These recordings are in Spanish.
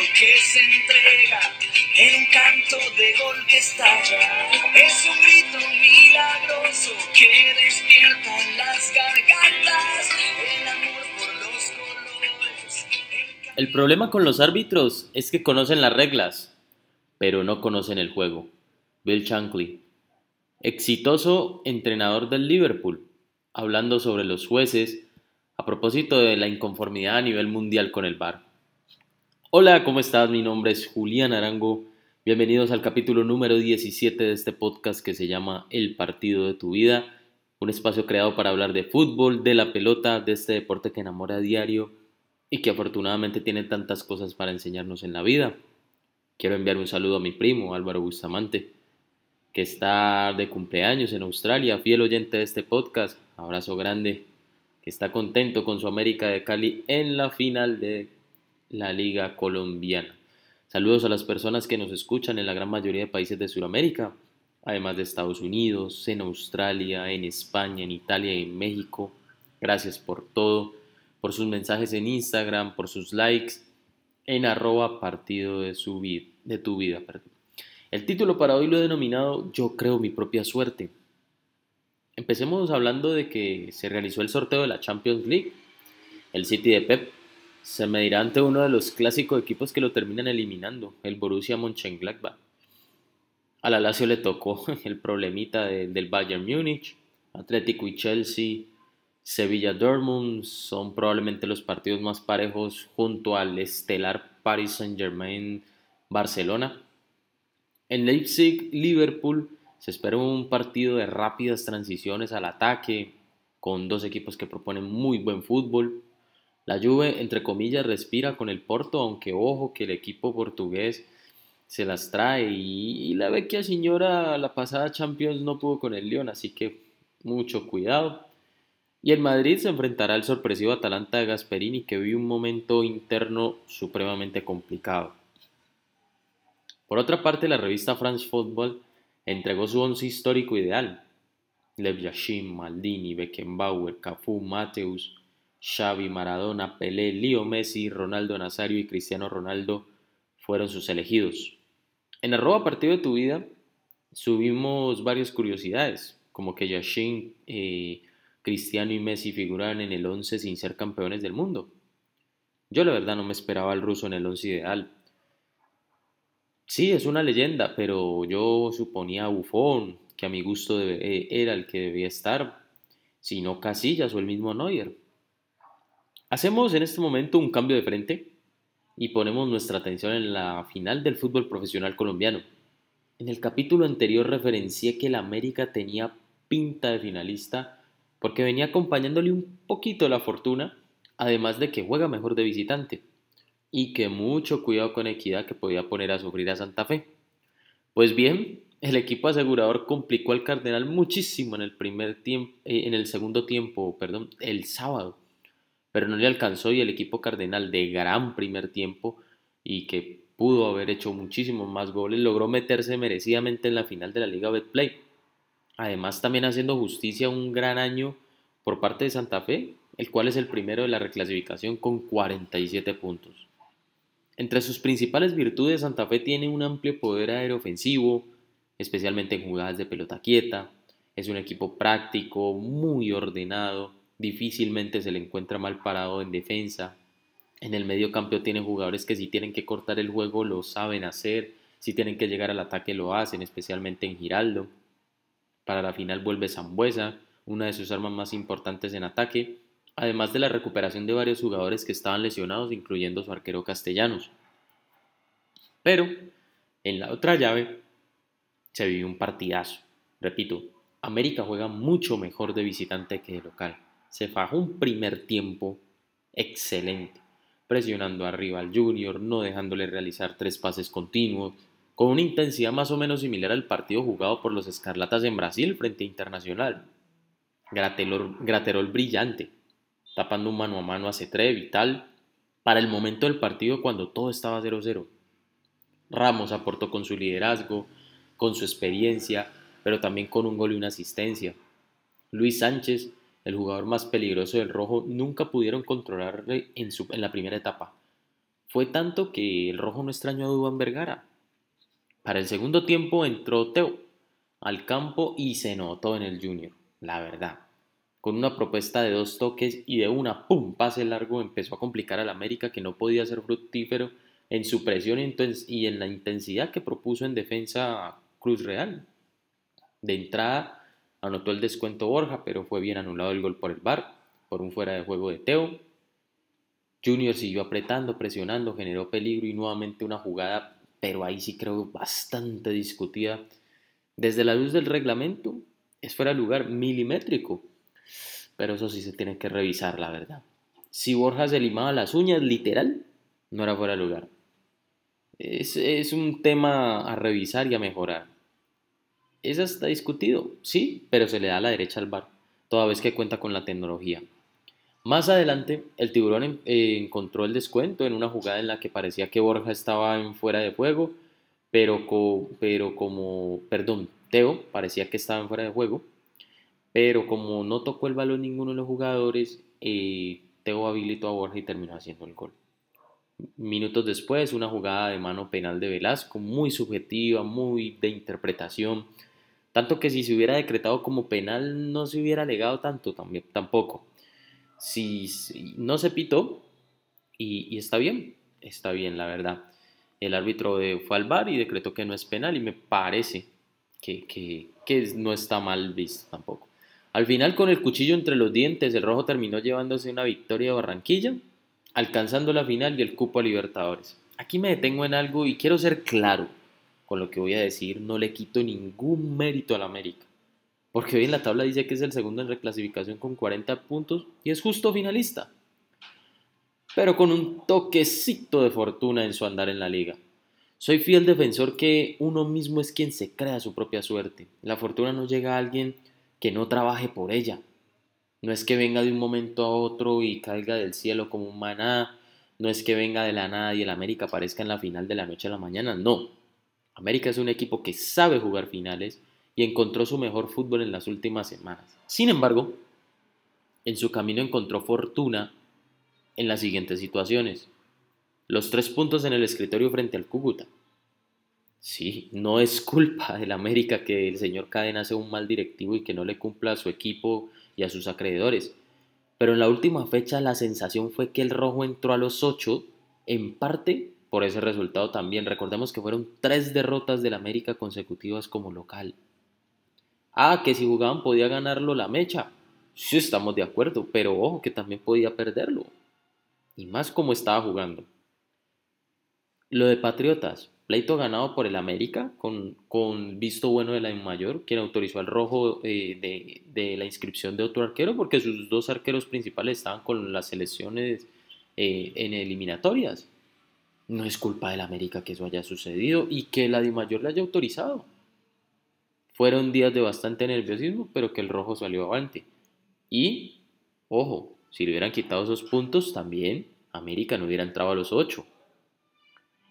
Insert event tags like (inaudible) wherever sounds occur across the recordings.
que se entrega en un canto de gol estalla. Es un grito milagroso que despierta las gargantas el amor por los colores. El problema con los árbitros es que conocen las reglas, pero no conocen el juego. Bill Shankly, exitoso entrenador del Liverpool, hablando sobre los jueces a propósito de la inconformidad a nivel mundial con el VAR. Hola, ¿cómo estás? Mi nombre es Julián Arango. Bienvenidos al capítulo número 17 de este podcast que se llama El partido de tu vida, un espacio creado para hablar de fútbol, de la pelota, de este deporte que enamora a diario y que afortunadamente tiene tantas cosas para enseñarnos en la vida. Quiero enviar un saludo a mi primo Álvaro Bustamante, que está de cumpleaños en Australia, fiel oyente de este podcast. Abrazo grande, que está contento con su América de Cali en la final de la Liga Colombiana. Saludos a las personas que nos escuchan en la gran mayoría de países de Sudamérica, además de Estados Unidos, en Australia, en España, en Italia y en México. Gracias por todo, por sus mensajes en Instagram, por sus likes en arroba partido de, su de tu vida. El título para hoy lo he denominado Yo creo mi propia suerte. Empecemos hablando de que se realizó el sorteo de la Champions League. El City de Pep se medirá ante uno de los clásicos equipos que lo terminan eliminando, el Borussia Mönchengladbach. A la Lazio le tocó (laughs) el problemita del Bayern Múnich, Atlético y Chelsea, Sevilla Dortmund son probablemente los partidos más parejos junto al estelar Paris Saint-Germain Barcelona. En Leipzig, Liverpool se espera un partido de rápidas transiciones al ataque con dos equipos que proponen muy buen fútbol. La Juve, entre comillas, respira con el Porto, aunque ojo que el equipo portugués se las trae y, la vecchia señora la pasada Champions no pudo con el León, así que mucho cuidado. Y el Madrid se enfrentará al sorpresivo Atalanta de Gasperini que vive un momento interno supremamente complicado. Por otra parte, la revista France Football entregó su once histórico ideal. Lev Yashin, Maldini, Beckenbauer, Cafú, Mateus, Xavi, Maradona, Pelé, Leo Messi, Ronaldo Nazario y Cristiano Ronaldo fueron sus elegidos. En arroba partido de tu vida subimos varias curiosidades, como que Yashin, eh, Cristiano y Messi figuraban en el 11 sin ser campeones del mundo. Yo la verdad no me esperaba al ruso en el 11 ideal. Sí, es una leyenda, pero yo suponía a Buffon, que a mi gusto eh, era el que debía estar, si no Casillas o el mismo Neuer. Hacemos en este momento un cambio de frente y ponemos nuestra atención en la final del fútbol profesional colombiano. En el capítulo anterior referencié que el América tenía pinta de finalista porque venía acompañándole un poquito la fortuna, además de que juega mejor de visitante y que mucho cuidado con equidad que podía poner a sufrir a Santa Fe. Pues bien, el equipo asegurador complicó al Cardenal muchísimo en el primer tiempo, eh, en el segundo tiempo, perdón, el sábado pero no le alcanzó y el equipo cardenal de gran primer tiempo y que pudo haber hecho muchísimos más goles, logró meterse merecidamente en la final de la Liga Betplay. Además, también haciendo justicia un gran año por parte de Santa Fe, el cual es el primero de la reclasificación con 47 puntos. Entre sus principales virtudes, Santa Fe tiene un amplio poder aeroofensivo, especialmente en jugadas de pelota quieta. Es un equipo práctico, muy ordenado, difícilmente se le encuentra mal parado en defensa. En el medio campo tiene jugadores que si tienen que cortar el juego lo saben hacer, si tienen que llegar al ataque lo hacen, especialmente en Giraldo. Para la final vuelve Zambuesa, una de sus armas más importantes en ataque, además de la recuperación de varios jugadores que estaban lesionados, incluyendo su arquero Castellanos. Pero, en la otra llave, se vive un partidazo. Repito, América juega mucho mejor de visitante que de local se fajó un primer tiempo excelente, presionando arriba al Junior, no dejándole realizar tres pases continuos, con una intensidad más o menos similar al partido jugado por los Escarlatas en Brasil frente a Internacional. Graterol, brillante, tapando un mano a mano a Cetre vital para el momento del partido cuando todo estaba 0-0. Ramos aportó con su liderazgo, con su experiencia, pero también con un gol y una asistencia. Luis Sánchez el jugador más peligroso del rojo, nunca pudieron controlarle en, su, la primera etapa. Fue tanto que el rojo no extrañó a Dubán Vergara. Para el segundo tiempo entró Teo al campo y se notó en el Junior, la verdad. Con una propuesta de dos toques y de una pum pase largo empezó a complicar al América que no podía ser fructífero en su presión y en la intensidad que propuso en defensa Cruz Real. De entrada anotó el descuento Borja, pero fue bien anulado el gol por el VAR, por un fuera de juego de Teo. Junior siguió apretando, presionando, generó peligro y nuevamente una jugada, pero ahí sí creo bastante discutida. Desde la luz del reglamento, es fuera de lugar milimétrico, pero eso sí se tiene que revisar, la verdad. Si Borja se limaba las uñas, literal, no era fuera de lugar. Es, es un tema a revisar y a mejorar. Eso está discutido, sí, pero se le da la derecha al bar, toda vez que cuenta con la tecnología. Más adelante, el tiburón eh, encontró el descuento en una jugada en la que parecía que Borja estaba en fuera de juego, pero, pero como, perdón, Teo parecía que estaba en fuera de juego, pero como no tocó el balón ninguno de los jugadores, eh, Teo habilitó a Borja y terminó haciendo el gol. Minutos después, una jugada de mano penal de Velasco, muy subjetiva, muy de interpretación, tanto que si se hubiera decretado como penal no se hubiera alegado tanto también, tampoco si, no se pitó y, está bien, está bien, la verdad. El árbitro fue al bar y decretó que no es penal y me parece que, que no está mal visto tampoco. Al final, con el cuchillo entre los dientes, el rojo terminó llevándose una victoria de Barranquilla, alcanzando la final y el cupo a Libertadores. Aquí me detengo en algo y quiero ser claro con lo que voy a decir, no le quito ningún mérito al América porque hoy en la tabla dice que es el segundo en reclasificación con 40 puntos y es justo finalista, pero con un toquecito de fortuna en su andar en la liga. Soy fiel defensor que uno mismo es quien se crea su propia suerte. La fortuna no llega a alguien que no trabaje por ella. No es que venga de un momento a otro y caiga del cielo como un maná. No es que venga de la nada y el América aparezca en la final de la noche a la mañana. No. América es un equipo que sabe jugar finales y encontró su mejor fútbol en las últimas semanas. Sin embargo, en su camino encontró fortuna en las siguientes situaciones. Los tres puntos en el escritorio frente al Cúcuta. Sí, no es culpa del América que el señor Cadena sea un mal directivo y que no le cumpla a su equipo y a sus acreedores. Pero en la última fecha la sensación fue que el rojo entró a los ocho, en parte por ese resultado también. Recordemos que fueron tres derrotas del América consecutivas como local. Ah, que si jugaban podía ganarlo la mecha. Sí, estamos de acuerdo, pero ojo que también podía perderlo. Y más como estaba jugando. Lo de Patriotas, pleito ganado por el América, con, con visto bueno de la mayor, quien autorizó al rojo eh, de, de, la inscripción de otro arquero, porque sus dos arqueros principales estaban con las selecciones eh, en eliminatorias. No es culpa del América que eso haya sucedido y que la de mayor le haya autorizado. Fueron días de bastante nerviosismo, pero que el rojo salió avante. Y, ojo, si le hubieran quitado esos puntos, también América no hubiera entrado a los 8.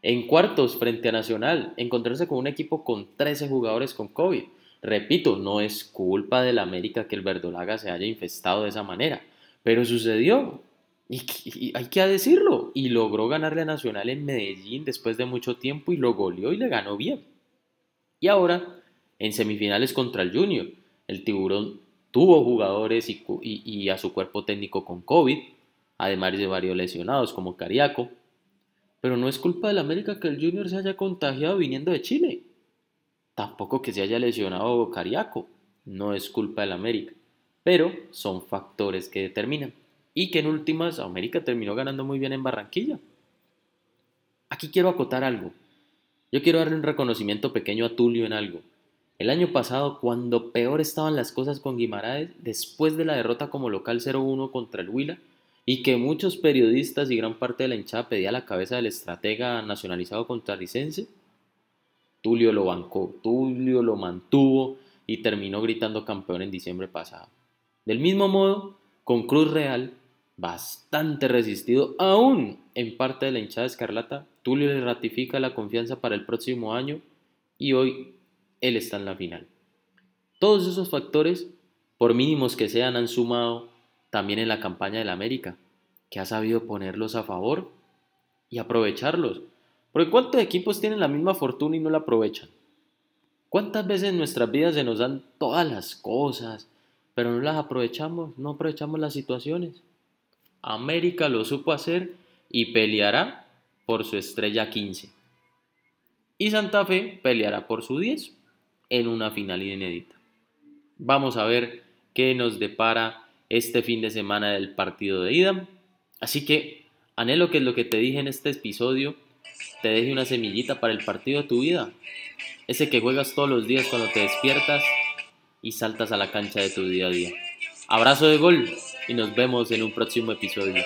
En cuartos, frente a Nacional, encontrarse con un equipo con 13 jugadores con COVID. Repito, no es culpa del América que el Verdolaga se haya infestado de esa manera, pero sucedió. Y, y, hay que decirlo. Y logró ganarle a Nacional en Medellín después de mucho tiempo y lo goleó y le ganó bien. Y ahora en semifinales contra el Junior. El tiburón tuvo jugadores y, a su cuerpo técnico con COVID, además de varios lesionados como Cariaco. Pero no es culpa del América que el Junior se haya contagiado viniendo de Chile. Tampoco que se haya lesionado Cariaco. No es culpa del América. Pero son factores que determinan. Y que en últimas América terminó ganando muy bien en Barranquilla. Aquí quiero acotar algo. Yo quiero darle un reconocimiento pequeño a Tulio en algo. El año pasado, cuando peor estaban las cosas con Guimaraes, después de la derrota como local 0-1 contra el Huila, y que muchos periodistas y gran parte de la hinchada pedía la cabeza del estratega nacionalizado costarricense, Tulio lo bancó, Tulio lo mantuvo y terminó gritando campeón en diciembre pasado. Del mismo modo, con Cruz Real, bastante resistido aún en parte de la hinchada escarlata, Tulio le ratifica la confianza para el próximo año y hoy él está en la final. Todos esos factores, por mínimos que sean, han sumado también en la campaña del América, que ha sabido ponerlos a favor y aprovecharlos. Porque ¿cuántos equipos tienen la misma fortuna y no la aprovechan? ¿Cuántas veces en nuestras vidas se nos dan todas las cosas, pero no las aprovechamos, no aprovechamos las situaciones? América lo supo hacer y peleará por su estrella 15. Y Santa Fe peleará por su 10 en una final inédita. Vamos a ver qué nos depara este fin de semana del partido de ida. Así que anhelo que lo que te dije en este episodio te deje una semillita para el partido de tu vida. Ese que juegas todos los días cuando te despiertas y saltas a la cancha de tu día a día. Abrazo de gol y nos vemos en un próximo episodio.